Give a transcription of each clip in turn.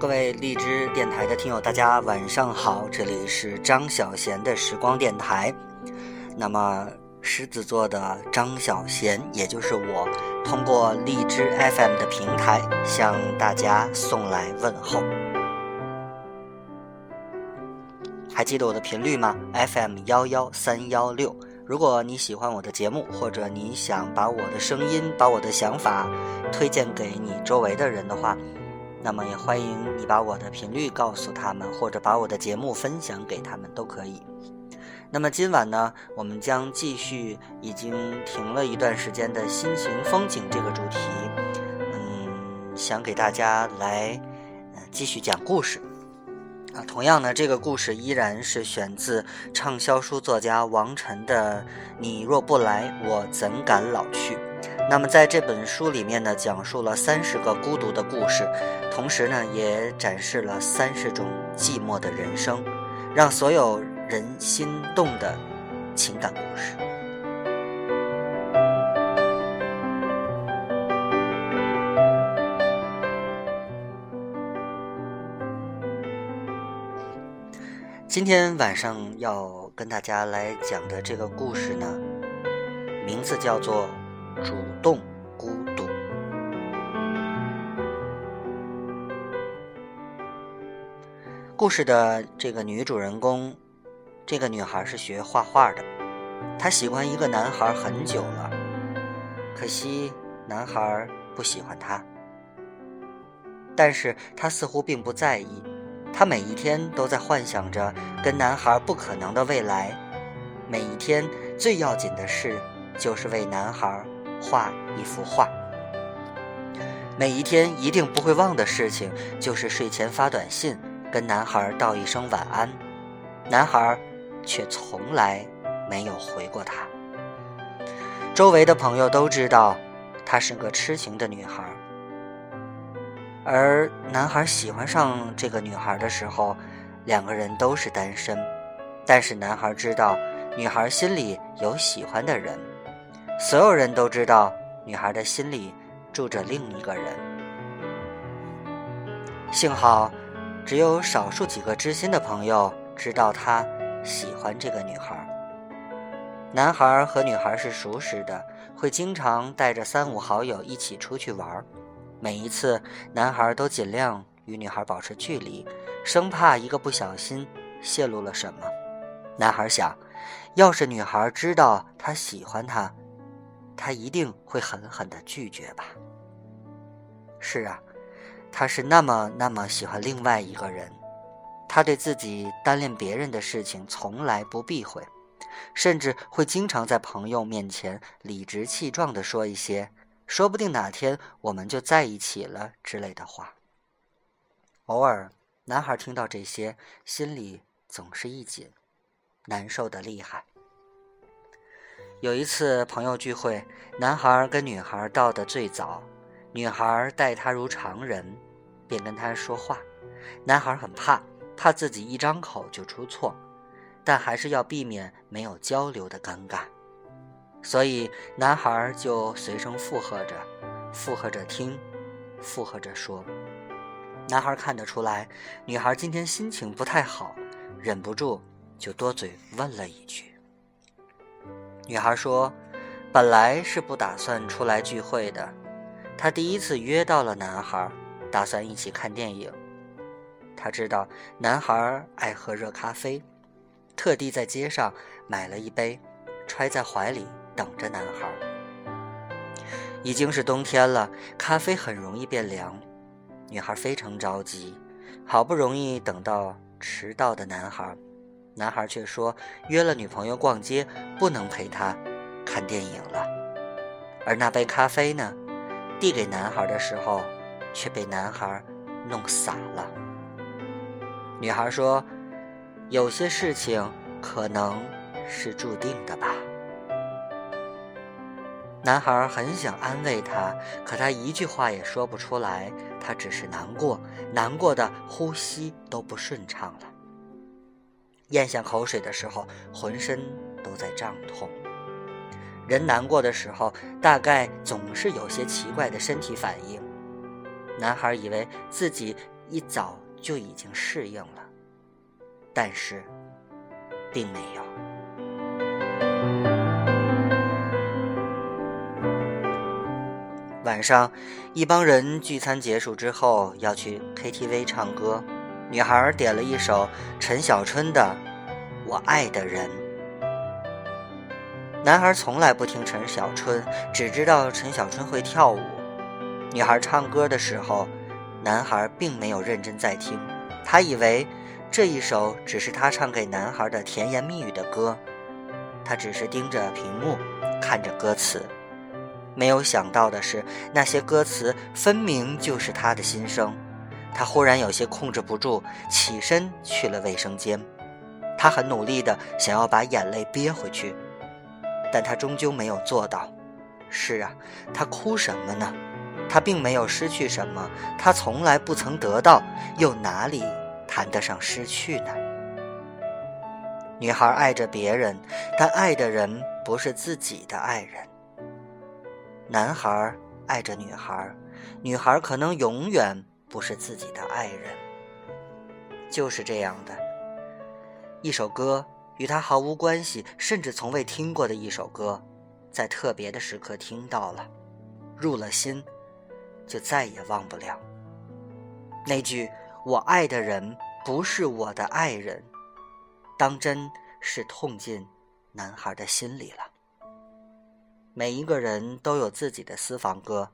各位荔枝电台的听友，大家晚上好，这里是张小贤的时光电台。那么，狮子座的张小贤，也就是我，通过荔枝 FM 的平台向大家送来问候。还记得我的频率吗？FM 幺幺三幺六。如果你喜欢我的节目，或者你想把我的声音、把我的想法推荐给你周围的人的话，那么也欢迎你把我的频率告诉他们，或者把我的节目分享给他们都可以。那么今晚呢，我们将继续已经停了一段时间的心情风景这个主题，嗯，想给大家来继续讲故事。啊，同样呢，这个故事依然是选自畅销书作家王晨的《你若不来，我怎敢老去》。那么在这本书里面呢，讲述了三十个孤独的故事，同时呢，也展示了三十种寂寞的人生，让所有人心动的情感故事。今天晚上要跟大家来讲的这个故事呢，名字叫做《主动孤独》。故事的这个女主人公，这个女孩是学画画的，她喜欢一个男孩很久了，可惜男孩不喜欢她，但是她似乎并不在意。她每一天都在幻想着跟男孩不可能的未来，每一天最要紧的事就是为男孩画一幅画。每一天一定不会忘的事情就是睡前发短信跟男孩道一声晚安，男孩却从来没有回过她。周围的朋友都知道她是个痴情的女孩。而男孩喜欢上这个女孩的时候，两个人都是单身，但是男孩知道女孩心里有喜欢的人，所有人都知道女孩的心里住着另一个人。幸好，只有少数几个知心的朋友知道他喜欢这个女孩。男孩和女孩是熟识的，会经常带着三五好友一起出去玩。每一次，男孩都尽量与女孩保持距离，生怕一个不小心泄露了什么。男孩想，要是女孩知道他喜欢她，他一定会狠狠的拒绝吧。是啊，他是那么那么喜欢另外一个人，他对自己单恋别人的事情从来不避讳，甚至会经常在朋友面前理直气壮地说一些。说不定哪天我们就在一起了之类的话。偶尔，男孩听到这些，心里总是一紧，难受的厉害。有一次朋友聚会，男孩跟女孩到的最早，女孩待他如常人，便跟他说话。男孩很怕，怕自己一张口就出错，但还是要避免没有交流的尴尬。所以，男孩就随声附和着，附和着听，附和着说。男孩看得出来，女孩今天心情不太好，忍不住就多嘴问了一句。女孩说：“本来是不打算出来聚会的，她第一次约到了男孩，打算一起看电影。她知道男孩爱喝热咖啡，特地在街上买了一杯，揣在怀里。”等着男孩。已经是冬天了，咖啡很容易变凉。女孩非常着急，好不容易等到迟到的男孩，男孩却说约了女朋友逛街，不能陪她看电影了。而那杯咖啡呢，递给男孩的时候，却被男孩弄洒了。女孩说：“有些事情可能是注定的吧。”男孩很想安慰她，可他一句话也说不出来。他只是难过，难过的呼吸都不顺畅了。咽下口水的时候，浑身都在胀痛。人难过的时候，大概总是有些奇怪的身体反应。男孩以为自己一早就已经适应了，但是，并没有。晚上，一帮人聚餐结束之后要去 KTV 唱歌，女孩点了一首陈小春的《我爱的人》。男孩从来不听陈小春，只知道陈小春会跳舞。女孩唱歌的时候，男孩并没有认真在听，他以为这一首只是他唱给男孩的甜言蜜语的歌，他只是盯着屏幕，看着歌词。没有想到的是，那些歌词分明就是他的心声。他忽然有些控制不住，起身去了卫生间。他很努力地想要把眼泪憋回去。但他终究没有做到。是啊，他哭什么呢？他并没有失去什么，他从来不曾得到，又哪里谈得上失去呢？女孩爱着别人，但爱的人不是自己的爱人。男孩爱着女孩，女孩可能永远不是自己的爱人。就是这样的一首歌。与他毫无关系，甚至从未听过的一首歌，在特别的时刻听到了，入了心，就再也忘不了。那句“我爱的人不是我的爱人”，当真是痛进男孩的心里了。每一个人都有自己的私房歌，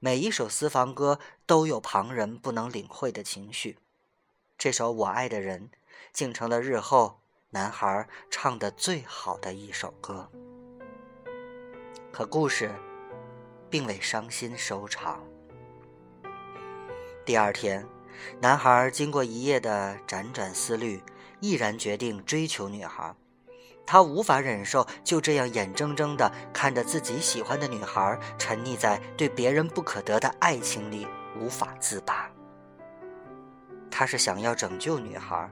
每一首私房歌都有旁人不能领会的情绪。这首《我爱的人》竟成了日后。男孩唱的最好的一首歌，可故事并未伤心收场。第二天，男孩经过一夜的辗转思虑，毅然决定追求女孩。他无法忍受就这样眼睁睁的看着自己喜欢的女孩沉溺在对别人不可得的爱情里，无法自拔。他是想要拯救女孩，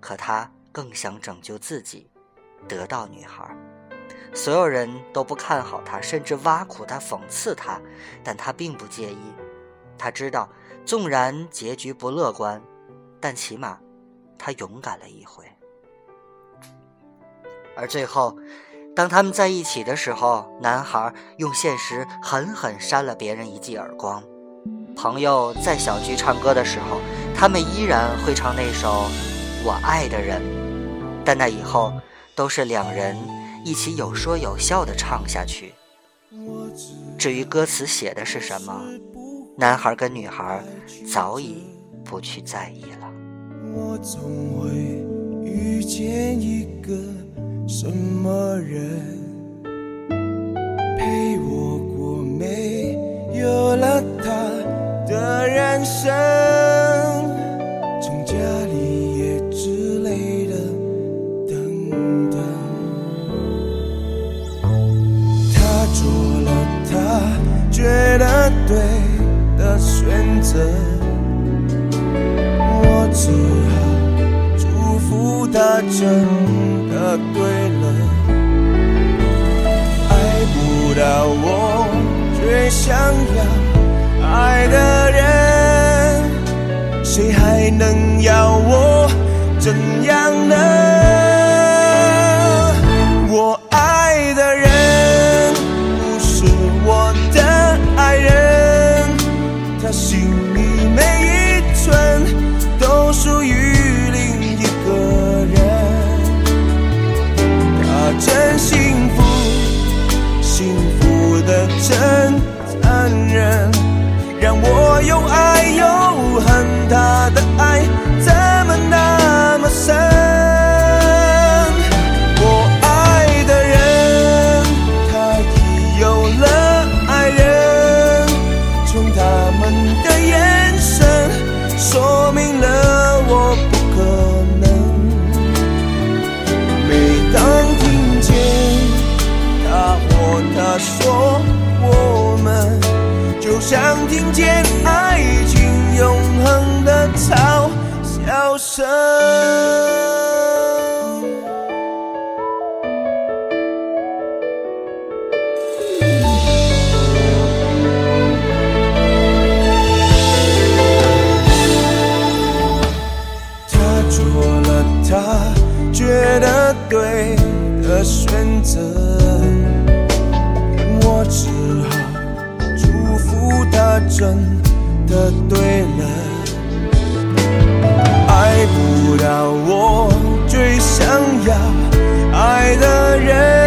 可他。更想拯救自己，得到女孩。所有人都不看好他，甚至挖苦他、讽刺他，但他并不介意。他知道，纵然结局不乐观，但起码他勇敢了一回。而最后，当他们在一起的时候，男孩用现实狠狠扇了别人一记耳光。朋友在小聚唱歌的时候，他们依然会唱那首《我爱的人》。但那以后，都是两人一起有说有笑的唱下去。至于歌词写的是什么，男孩跟女孩早已不去在意了。我总会遇见一个什么人陪我过没有了他的人生？从家里也之类的等等。他做了他觉得对的选择，我只好祝福他成。对了，爱不到我最想要爱的人，谁还能要我怎样呢？我爱的人不是我的爱人，他心里每一寸都属于。想真他做了他觉得对的选择我只好祝福他真的对了。爱不到我最想要爱的人，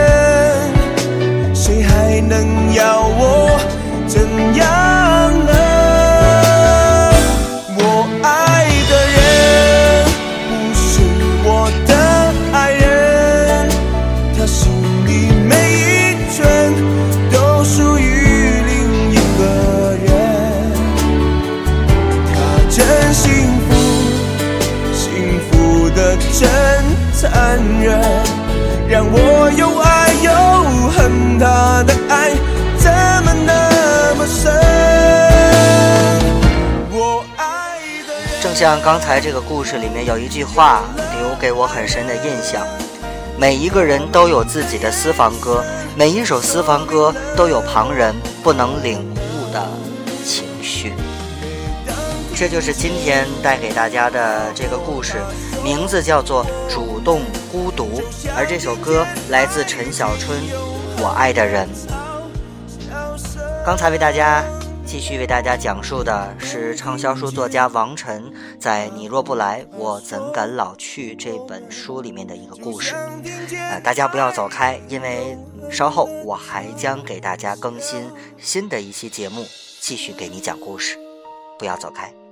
像刚才这个故事里面有一句话留给我很深的印象：每一个人都有自己的私房歌，每一首私房歌都有旁人不能领悟的情绪。这就是今天带给大家的这个故事，名字叫做《主动孤独》，而这首歌来自陈小春，《我爱的人》。刚才为大家继续为大家讲述的是畅销书作家王晨在《你若不来，我怎敢老去》这本书里面的一个故事。呃，大家不要走开，因为稍后我还将给大家更新新的一期节目，继续给你讲故事。不要走开。